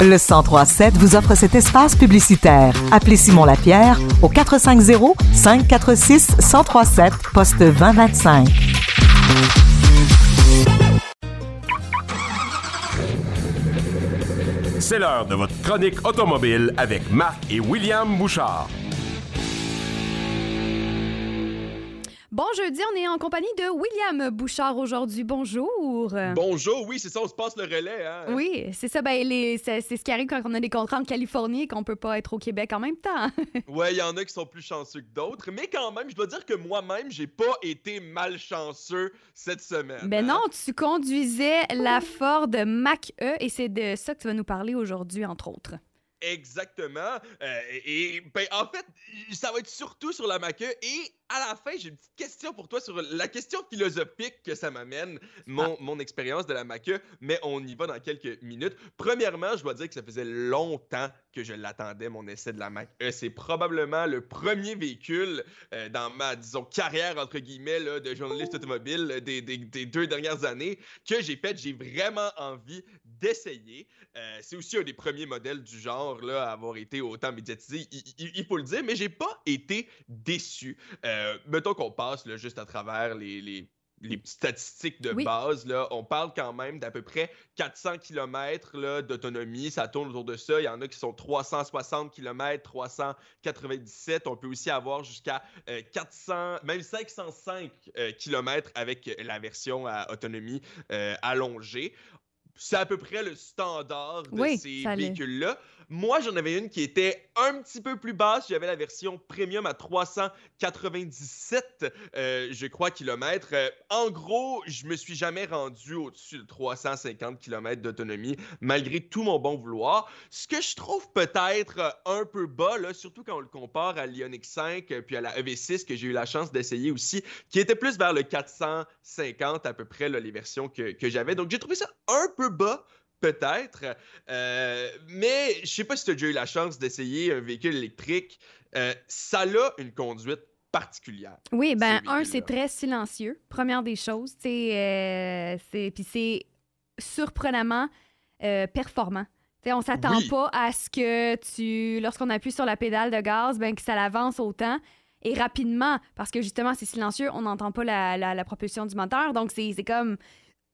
Le 1037 vous offre cet espace publicitaire. Appelez Simon Lapierre au 450 546 1037 poste 2025. C'est l'heure de votre chronique automobile avec Marc et William Bouchard. Bon jeudi, on est en compagnie de William Bouchard aujourd'hui. Bonjour. Bonjour, oui, c'est ça, on se passe le relais. Hein? Oui, c'est ça. Ben, c'est ce qui arrive quand on a des contrats en Californie et qu'on peut pas être au Québec en même temps. Ouais, il y en a qui sont plus chanceux que d'autres, mais quand même, je dois dire que moi-même, j'ai pas été malchanceux cette semaine. ben hein. non, tu conduisais la Ford Mach-E et c'est de ça que tu vas nous parler aujourd'hui, entre autres. Exactement. Euh, et ben, en fait, ça va être surtout sur la maqueux. Et à la fin, j'ai une petite question pour toi sur la question philosophique que ça m'amène, mon, mon expérience de la maqueux. Mais on y va dans quelques minutes. Premièrement, je dois dire que ça faisait longtemps que je l'attendais, mon essai de la maqueux. C'est probablement le premier véhicule euh, dans ma, disons, carrière, entre guillemets, là, de journaliste automobile euh, des, des- des deux dernières années que j'ai fait. J'ai vraiment envie d'essayer. Euh, c'est aussi un des premiers modèles du genre là, à avoir été autant médiatisé, il, il- il faut le dire, mais j'ai pas été déçu. Euh, mettons qu'on passe là, juste à travers les, les- statistiques de Oui. base. Là, on parle quand même d'à peu près 400 km d'autonomie. Ça tourne autour de ça. Il y en a qui sont 360 km, 397. On peut aussi avoir jusqu'à euh, 400, même 505 km avec la version à autonomie euh, allongée. C'est à peu près le standard de Oui, ces véhicules-là. Moi, j'en avais une qui était un petit peu plus basse. J'avais la version premium à 397, euh, je crois, kilomètres. Euh, en gros, je me suis jamais rendu au-dessus de 350 km d'autonomie, malgré tout mon bon vouloir. Ce que je trouve peut-être euh, un peu bas, surtout quand on le compare à l'Ioniq 5 euh, puis à la EV6 que j'ai eu la chance d'essayer aussi, qui était plus vers le 450 à peu près, les versions que j'avais. Donc, j'ai trouvé ça un peu bas peut-être. Euh, mais je sais pas si tu as déjà eu la chance d'essayer un véhicule électrique. Euh, ça a une conduite particulière. Oui, ben un, c'est très silencieux. Première des choses, c'est euh, puis c'est surprenamment euh, performant. T'sais, on s'attend Oui. pas à ce que tu, lorsqu'on appuie sur la pédale de gaz, ben que ça l'avance autant et rapidement, parce que justement c'est silencieux, on n'entend pas la, la- la propulsion du moteur, donc c'est c'est comme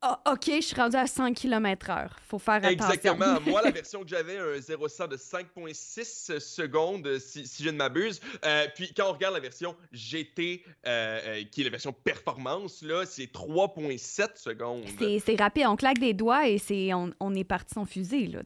Ah, ok, je suis rendu à 100 km/h. Faut faire attention. Exactement. Moi, la version que j'avais, un 0-100 de 5,6 secondes, si, si je ne m'abuse. Euh, puis quand on regarde la version GT, euh, euh, qui est la version performance, là, c'est 3,7 secondes. C'est rapide, on claque des doigts et c'est on, on est parti son fusil là,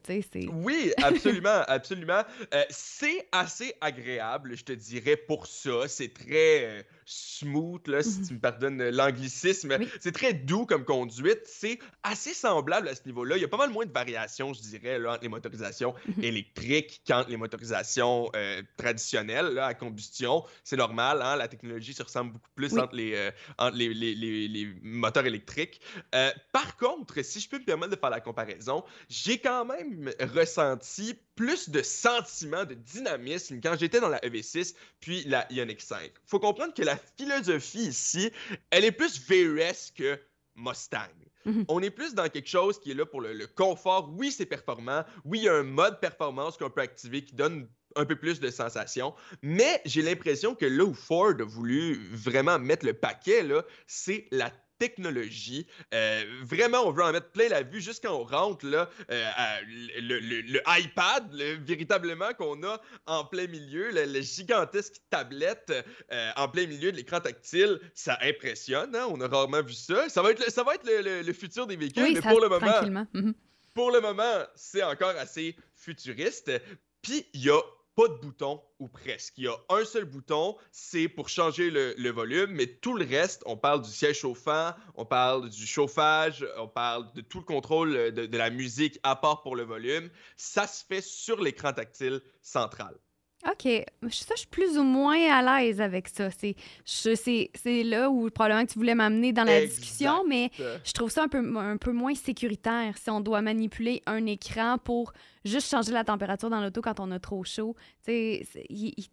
Oui, absolument, absolument. Euh, c'est assez agréable, je te dirais, pour ça. C'est très euh, smooth, là, si Mhm. tu me pardonnes l'anglicisme. Oui. C'est très doux comme conduite. C'est assez semblable à ce niveau-là. Il y a pas mal moins de variations, je dirais, là, entre les motorisations Mhm. électriques qu'entre les motorisations euh, traditionnelles là, à combustion. C'est normal, hein, la technologie se ressemble beaucoup plus Oui. entre, les, euh, entre les, les- les- les moteurs électriques. Euh, par contre, si je peux me permettre de faire la comparaison, j'ai quand même ressenti plus de sentiments de dynamisme quand j'étais dans la EV6 puis la Ioniq 5. Faut comprendre que la philosophie ici, elle est plus VRS que Mustang. Mhm. On est plus dans quelque chose qui est là pour le, le confort. Oui, c'est performant. Oui, il y a un mode performance qu'on peut activer qui donne un peu plus de sensations. Mais j'ai l'impression que là où Ford a voulu vraiment mettre le paquet, c'est la technologie. Euh, vraiment, on veut en mettre plein la vue juste quand on rentre, là, euh, à le, le- le iPad, le- véritablement, qu'on a en plein milieu, le gigantesque tablette euh, en plein milieu de l'écran tactile, ça impressionne, hein? on a rarement vu ça. Ça va être le, ça va être le, futur des véhicules, oui, mais ça- pour le moment. Mhm. pour le moment, c'est encore assez futuriste. Puis, il y a pas de bouton, ou presque. Il y a un seul bouton, c'est pour changer le, volume, mais tout le reste, on parle du siège chauffant, on parle du chauffage, on parle de tout le contrôle de, de la musique à part pour le volume. Ça se fait sur l'écran tactile central. OK. Ça, je suis plus ou moins à l'aise avec ça. C'est c'est- c'est là où probablement que tu voulais m'amener dans la Exact. discussion, mais je trouve ça un peu, un peu moins sécuritaire si on doit manipuler un écran pour juste changer la température dans l'auto quand on a trop chaud. Il- il-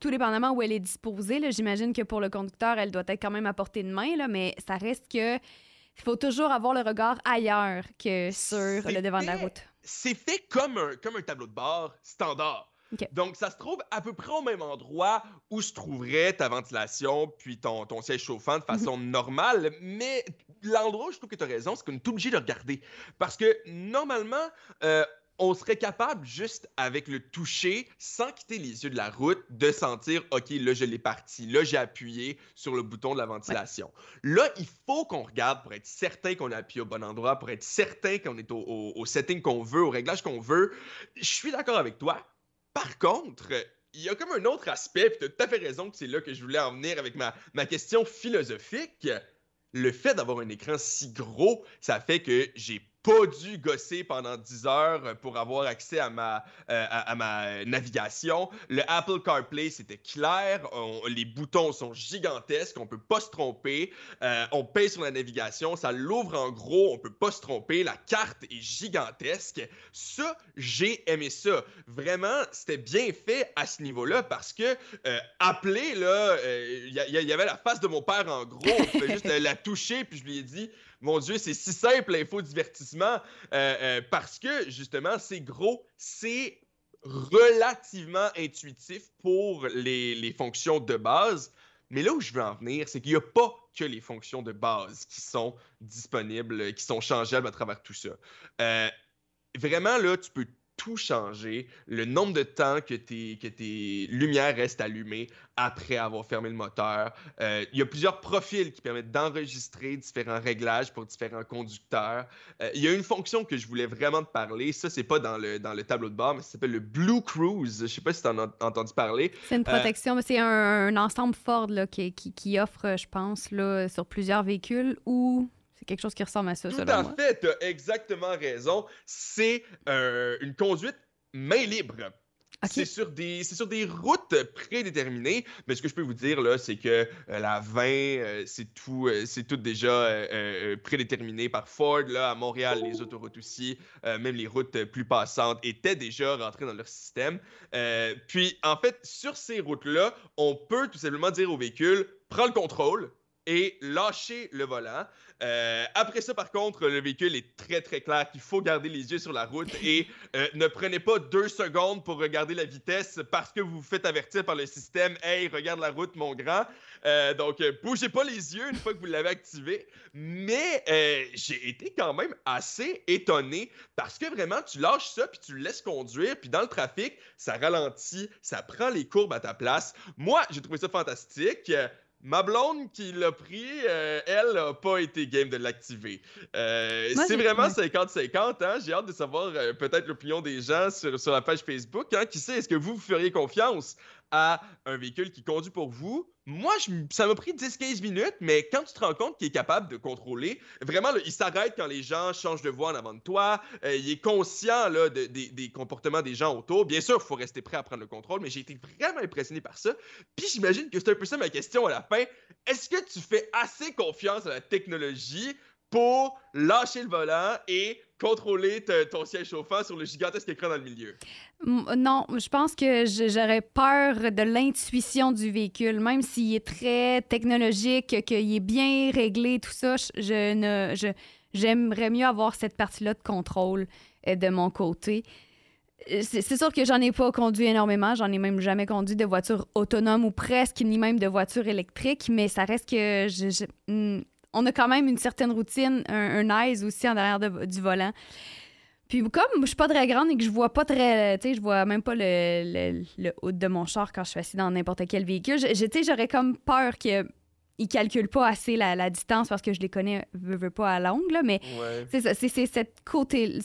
tout- dépendamment où elle est disposée, là, j'imagine que pour le conducteur, elle doit être quand même à portée de main, là, mais ça reste que il faut toujours avoir le regard ailleurs que sur le devant de la route. c'est fait comme un, comme un tableau de bord standard. Donc, ça se trouve à peu près au même endroit où se trouverait ta ventilation puis ton, ton siège chauffant de façon mhm. normale. Mais l'endroit où je trouve que tu as raison, c'est qu'on est obligé de regarder. Parce que normalement, euh, on serait capable, juste avec le toucher, sans quitter les yeux de la route, de sentir, OK, là, je l'ai parti. Là, j'ai appuyé sur le bouton de la ventilation. Là, il faut qu'on regarde pour être certain qu'on a appuyé au bon endroit, pour être certain qu'on est au setting qu'on veut, au réglage qu'on veut. Je suis d'accord avec toi. Par contre, il y a comme un autre aspect, puis tu as tout à fait raison que c'est là que je voulais en venir avec ma, ma question philosophique. Le fait d'avoir un écran si gros, ça fait que j'ai pas dû gosser pendant 10 heures pour avoir accès à ma, euh, à, ma navigation. Le Apple CarPlay, c'était clair. les boutons sont gigantesques. On peut pas se tromper. Euh, on paye sur la navigation. Ça l'ouvre en gros. On peut pas se tromper. La carte est gigantesque. Ça, j'ai aimé ça. Vraiment, c'était bien fait à ce niveau-là parce que euh, appeler, là, il y, avait la face de mon père en gros. On pouvait juste la toucher. Puis je lui ai dit mon Dieu, c'est si simple l'infodivertissement euh, euh, parce que justement, c'est gros, c'est relativement intuitif pour les, fonctions de base. Mais là où je veux en venir, c'est qu'il n'y a pas que les fonctions de base qui sont disponibles, qui sont changeables à travers tout ça. Euh, vraiment, là, tu peux tout changer, le nombre de temps que tes, que tes lumières restent allumées après avoir fermé le moteur. Euh, il y a plusieurs profils qui permettent d'enregistrer différents réglages pour différents conducteurs. Euh, il y a une fonction que je voulais vraiment te parler. Ça, c'est pas dans le, dans le tableau de bord, mais ça s'appelle le Blue Cruise. Je sais pas si tu en as entendu parler. C'est une euh, protection, mais c'est un, ensemble Ford là, qui, qui, qui, offre, je pense, là, sur plusieurs véhicules ou c'est quelque chose qui ressemble à ça, Tout à fait, tu as exactement raison. C'est euh, une conduite main libre. C'est sur, des, sur des routes prédéterminées, mais ce que je peux vous dire, là, c'est que euh, la 20, euh, c'est tout, c'est tout déjà prédéterminé par Ford. Là, à Montréal, les autoroutes aussi, même les routes plus passantes, étaient déjà rentrées dans leur système. puis, en fait, sur ces routes-là, on peut tout simplement dire au véhicule, prends le contrôle et lâcher le volant. Euh, après ça, par contre, le véhicule est très très clair qu'il faut garder les yeux sur la route et euh, ne prenez pas deux secondes pour regarder la vitesse parce que vous vous faites avertir par le système. Hey, regarde la route, mon grand. Euh, donc, bougez pas les yeux une fois que vous l'avez activé. Mais j'ai été quand même assez étonné parce que vraiment, tu lâches ça puis tu le laisses conduire. Puis dans le trafic, ça ralentit, ça prend les courbes à ta place. Moi, j'ai trouvé ça fantastique. Ma blonde qui l'a pris, euh, elle n'a pas été game de l'activer. Euh, c'est vraiment 50-50. Hein? J'ai hâte de savoir euh, peut-être l'opinion des gens sur, sur, la page Facebook. Hein? Qui sait, est-ce que vous, vous feriez confiance à un véhicule qui conduit pour vous. Moi, ça m'a pris 10-15 minutes, mais quand tu te rends compte qu'il est capable de contrôler, vraiment, il s'arrête quand les gens changent de voie en avant de toi. Euh, il est conscient des comportements des gens autour. Bien sûr, il faut rester prêt à prendre le contrôle, mais j'ai été vraiment impressionné par ça. Puis j'imagine que c'est un peu ça ma question à la fin. Est-ce que tu fais assez confiance à la technologie pour lâcher le volant et contrôler ton siège chauffant sur le gigantesque écran dans le milieu. Non, je pense que j'aurais peur de l'intuition du véhicule, même s'il est très technologique, qu'il est bien réglé, tout ça. Je ne, j'aimerais mieux avoir cette partie-là de contrôle euh, de mon côté. C'est sûr que j'en ai pas conduit énormément, j'en ai même jamais conduit de voiture autonome ou presque, ni même de voiture électrique, mais ça reste que je, hmm, on a quand même une certaine routine, un, un aise aussi en arrière du volant. Puis comme je suis pas très grande et que je vois pas très, tu sais, je vois même pas le, haut de mon char quand je suis assis dans n'importe quel véhicule, j'aurais comme peur que ils calculent pas assez la, distance parce que je les connais, veux, veux pas à l'ongle, mais c'est ça, c'est cette côté.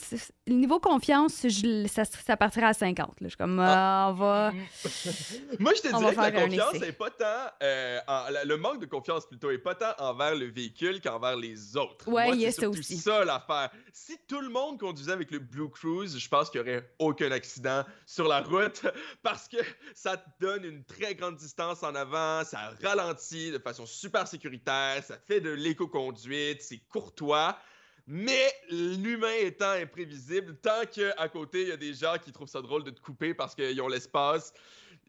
Le niveau confiance, je, ça, ça partirait à 50. Je suis comme, ah. on va. Moi, je te dirais que la confiance est pas tant. Euh, le manque de confiance plutôt est pas tant envers le véhicule qu'envers les autres. Ouais, il y a ça aussi. ça l'affaire. Si tout le monde conduisait avec le Blue Cruise, je pense qu'il n'y aurait aucun accident sur la route parce que ça te donne une très grande distance en avant, ça ralentit de façon super super sécuritaire, ça fait de l'éco-conduite, c'est courtois. Mais l'humain étant imprévisible, tant qu'à côté, il y a des gens qui trouvent ça drôle de te couper parce qu'ils ont l'espace,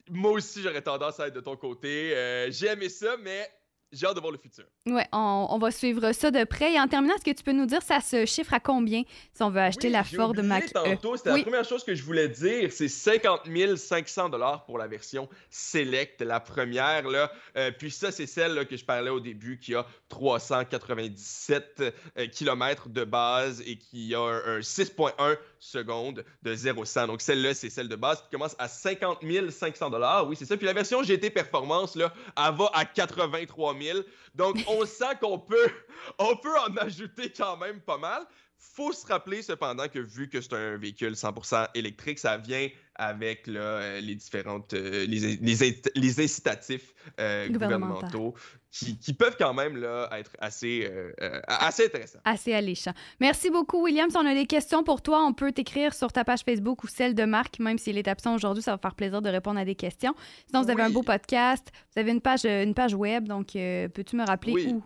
moi aussi, j'aurais tendance à être de ton côté. Euh, j'ai aimé ça, mais j'ai hâte de voir le futur. Oui, on, on, va suivre ça de près. Et en terminant, est-ce que tu peux nous dire ça se chiffre à combien si on veut acheter oui, la Ford Mac tantôt, c'était oui. la première chose que je voulais dire. C'est 50 500 pour la version Select, la première. Là. Euh, puis ça, c'est celle là, que je parlais au début qui a 397 euh, km de base et qui a un, un 6.1 secondes de 0 100. Donc celle-là, c'est celle de base qui commence à 50 500 Oui, c'est ça. Puis la version GT Performance, elle va à 83 000. Donc on sent qu'on peut, on peut en ajouter quand même pas mal. Faut se rappeler cependant que vu que c'est un véhicule 100% électrique, ça vient avec là, euh, les différentes euh, les, les, les, incitatifs euh, gouvernementaux qui, qui, peuvent quand même là, être assez, euh, assez intéressants. Assez alléchants. Merci beaucoup, William. Si on a des questions pour toi, on peut t'écrire sur ta page Facebook ou celle de Marc, même s'il est absent aujourd'hui, ça va faire plaisir de répondre à des questions. Sinon, vous avez Oui. un beau podcast, vous avez une page, une page web, donc peux-tu me rappeler Oui. où?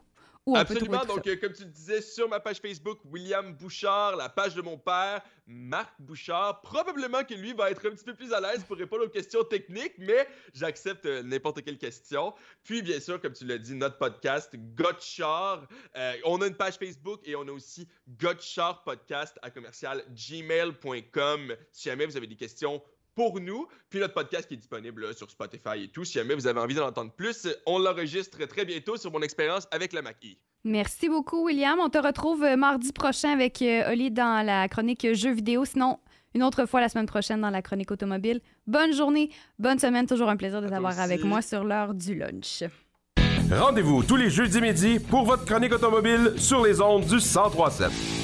Absolument. Donc, euh, comme tu le disais, sur ma page Facebook, William Bouchard, la page de mon père, Marc Bouchard. Probablement que lui va être un petit peu plus à l'aise pour répondre aux questions techniques, mais j'accepte euh, n'importe quelle question. Puis, bien sûr, comme tu l'as dit, notre podcast, Gotchard. Euh, on a une page Facebook et on a aussi Gotchard Podcast à commercial gmail.com. Si jamais vous avez des questions pour nous. Puis notre podcast qui est disponible là, sur Spotify et tout. Si jamais vous avez envie d'en entendre plus, on l'enregistre très bientôt sur mon expérience avec la Mac-E. Merci beaucoup, William. On te retrouve euh, mardi prochain avec euh, Oli dans la chronique jeux vidéo. Sinon, une autre fois la semaine prochaine dans la chronique automobile. Bonne journée, bonne semaine. Toujours un plaisir de t'avoir avec moi sur l'heure du lunch. Rendez-vous tous les jeudis midi pour votre chronique automobile sur les ondes du 1037.